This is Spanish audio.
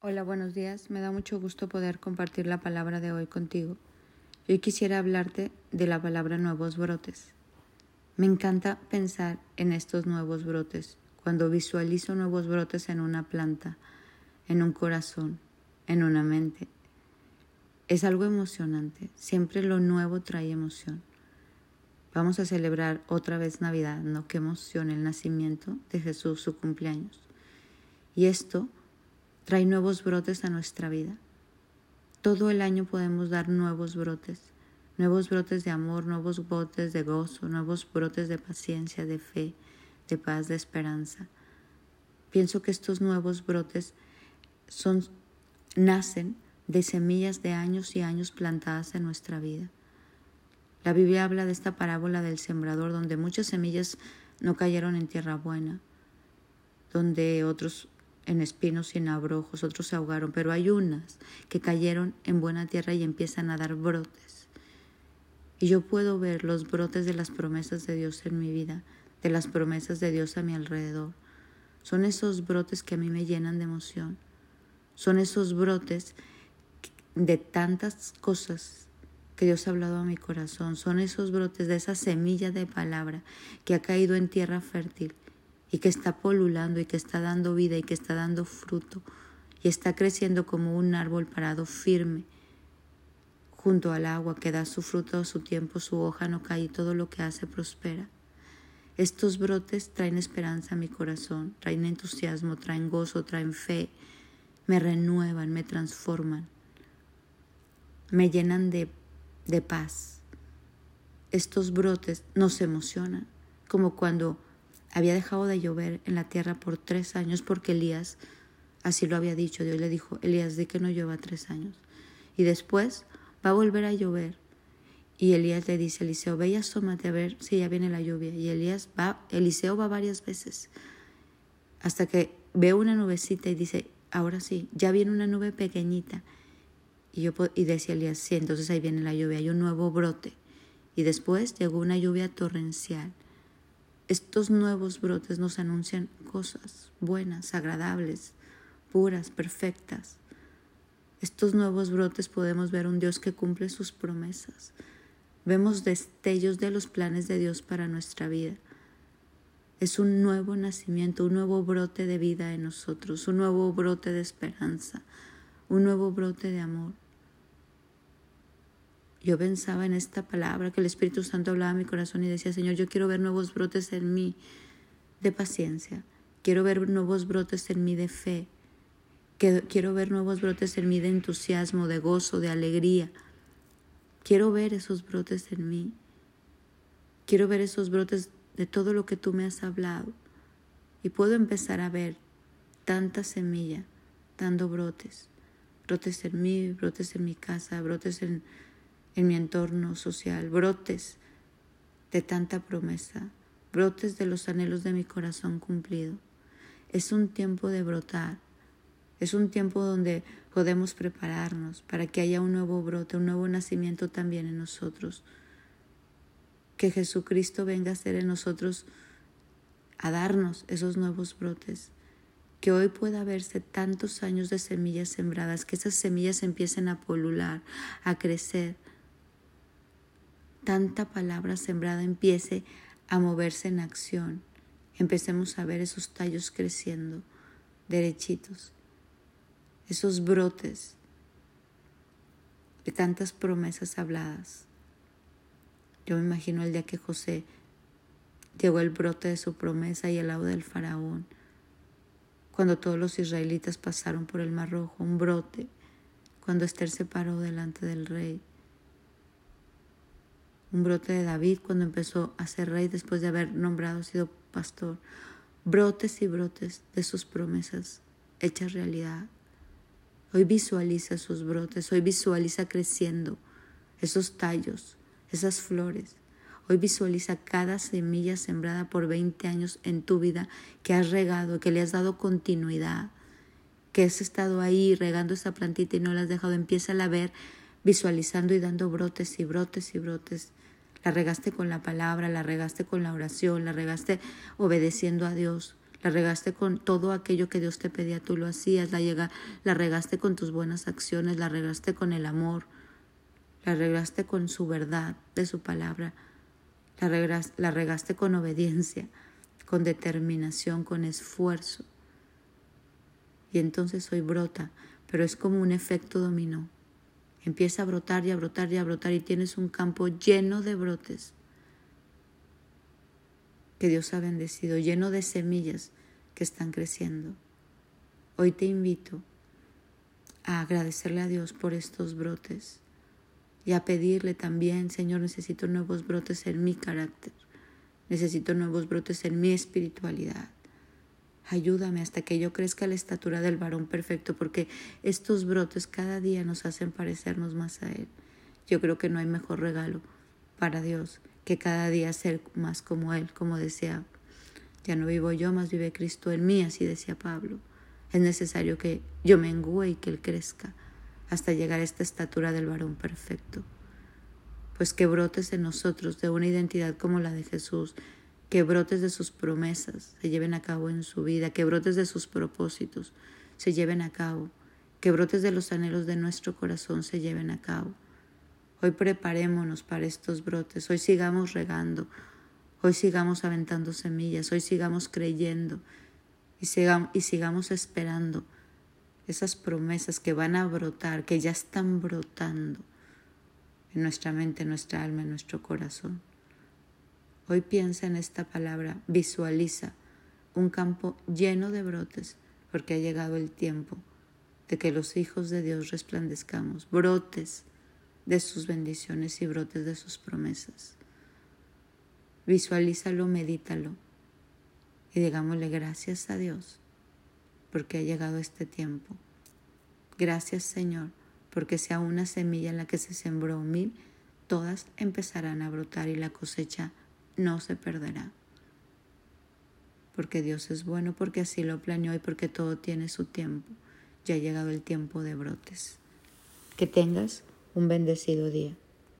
Hola, buenos días. Me da mucho gusto poder compartir la palabra de hoy contigo. Hoy quisiera hablarte de la palabra nuevos brotes. Me encanta pensar en estos nuevos brotes, cuando visualizo nuevos brotes en una planta, en un corazón, en una mente. Es algo emocionante. Siempre lo nuevo trae emoción. Vamos a celebrar otra vez Navidad, ¿no? Qué emoción el nacimiento de Jesús, su cumpleaños. Y esto trae nuevos brotes a nuestra vida. Todo el año podemos dar nuevos brotes, nuevos brotes de amor, nuevos brotes de gozo, nuevos brotes de paciencia, de fe, de paz, de esperanza. Pienso que estos nuevos brotes son, nacen de semillas de años y años plantadas en nuestra vida. La Biblia habla de esta parábola del sembrador donde muchas semillas no cayeron en tierra buena, donde otros en espinos y en abrojos, otros se ahogaron, pero hay unas que cayeron en buena tierra y empiezan a dar brotes. Y yo puedo ver los brotes de las promesas de Dios en mi vida, de las promesas de Dios a mi alrededor. Son esos brotes que a mí me llenan de emoción. Son esos brotes de tantas cosas que Dios ha hablado a mi corazón. Son esos brotes de esa semilla de palabra que ha caído en tierra fértil y que está polulando y que está dando vida y que está dando fruto y está creciendo como un árbol parado firme junto al agua que da su fruto a su tiempo, su hoja no cae y todo lo que hace prospera. Estos brotes traen esperanza a mi corazón, traen entusiasmo, traen gozo, traen fe, me renuevan, me transforman, me llenan de, de paz. Estos brotes nos emocionan, como cuando había dejado de llover en la tierra por tres años porque Elías así lo había dicho. Dios le dijo, Elías, di que no llueva tres años. Y después va a volver a llover. Y Elías le dice, Eliseo, ve y asómate a ver si ya viene la lluvia. Y Elías va, Eliseo va varias veces. Hasta que ve una nubecita y dice, ahora sí, ya viene una nube pequeñita. Y, yo, y decía Elías, sí, entonces ahí viene la lluvia, hay un nuevo brote. Y después llegó una lluvia torrencial. Estos nuevos brotes nos anuncian cosas buenas, agradables, puras, perfectas. Estos nuevos brotes podemos ver un Dios que cumple sus promesas. Vemos destellos de los planes de Dios para nuestra vida. Es un nuevo nacimiento, un nuevo brote de vida en nosotros, un nuevo brote de esperanza, un nuevo brote de amor. Yo pensaba en esta palabra que el Espíritu Santo hablaba a mi corazón y decía, Señor, yo quiero ver nuevos brotes en mí de paciencia, quiero ver nuevos brotes en mí de fe, quiero ver nuevos brotes en mí de entusiasmo, de gozo, de alegría. Quiero ver esos brotes en mí. Quiero ver esos brotes de todo lo que tú me has hablado. Y puedo empezar a ver tanta semilla dando brotes. Brotes en mí, brotes en mi casa, brotes en en mi entorno social, brotes de tanta promesa, brotes de los anhelos de mi corazón cumplido. Es un tiempo de brotar, es un tiempo donde podemos prepararnos para que haya un nuevo brote, un nuevo nacimiento también en nosotros. Que Jesucristo venga a ser en nosotros, a darnos esos nuevos brotes. Que hoy pueda verse tantos años de semillas sembradas, que esas semillas empiecen a polular, a crecer, tanta palabra sembrada empiece a moverse en acción. Empecemos a ver esos tallos creciendo derechitos, esos brotes de tantas promesas habladas. Yo me imagino el día que José llegó el brote de su promesa y el lado del faraón, cuando todos los israelitas pasaron por el mar rojo, un brote, cuando Esther se paró delante del rey, un brote de David cuando empezó a ser rey después de haber nombrado sido pastor, brotes y brotes de sus promesas hechas realidad. Hoy visualiza sus brotes, hoy visualiza creciendo esos tallos, esas flores. Hoy visualiza cada semilla sembrada por 20 años en tu vida que has regado, que le has dado continuidad, que has estado ahí regando esa plantita y no la has dejado. Empieza a ver visualizando y dando brotes y brotes y brotes. La regaste con la palabra, la regaste con la oración, la regaste obedeciendo a Dios, La regaste con todo aquello que Dios te pedía, tú lo hacías. La, llega, la regaste con tus buenas acciones, la regaste con el amor, la regaste con su verdad de su palabra, la regaste, la regaste con obediencia, con determinación, con esfuerzo. Y entonces hoy brota, pero es como un efecto dominó. Empieza a brotar y a brotar y a brotar y tienes un campo lleno de brotes que Dios ha bendecido, lleno de semillas que están creciendo. Hoy te invito a agradecerle a Dios por estos brotes y a pedirle también, Señor, necesito nuevos brotes en mi carácter, necesito nuevos brotes en mi espiritualidad. Ayúdame hasta que yo crezca a la estatura del varón perfecto, porque estos brotes cada día nos hacen parecernos más a Él. Yo creo que no hay mejor regalo para Dios que cada día ser más como Él, como decía, ya no vivo yo, más vive Cristo en mí, así decía Pablo. Es necesario que yo mengue y que Él crezca hasta llegar a esta estatura del varón perfecto. Pues que brotes en nosotros de una identidad como la de Jesús, que brotes de sus promesas se lleven a cabo en su vida, que brotes de sus propósitos se lleven a cabo, que brotes de los anhelos de nuestro corazón se lleven a cabo Hoy preparémonos para estos brotes, hoy sigamos regando, hoy sigamos aventando semillas, hoy sigamos creyendo y sigamos, y sigamos esperando esas promesas que van a brotar, que ya están brotando en nuestra mente, en nuestra alma, en nuestro corazón. Hoy piensa en esta palabra, visualiza un campo lleno de brotes, porque ha llegado el tiempo de que los hijos de Dios resplandezcamos, brotes de sus bendiciones y brotes de sus promesas. Visualízalo, medítalo y digámosle gracias a Dios porque ha llegado este tiempo. Gracias Señor porque sea una semilla en la que se sembró mil, todas empezarán a brotar y la cosecha no se perderá. Porque Dios es bueno, porque así lo planeó y porque todo tiene su tiempo. Ya ha llegado el tiempo de brotes. Que tengas un bendecido día.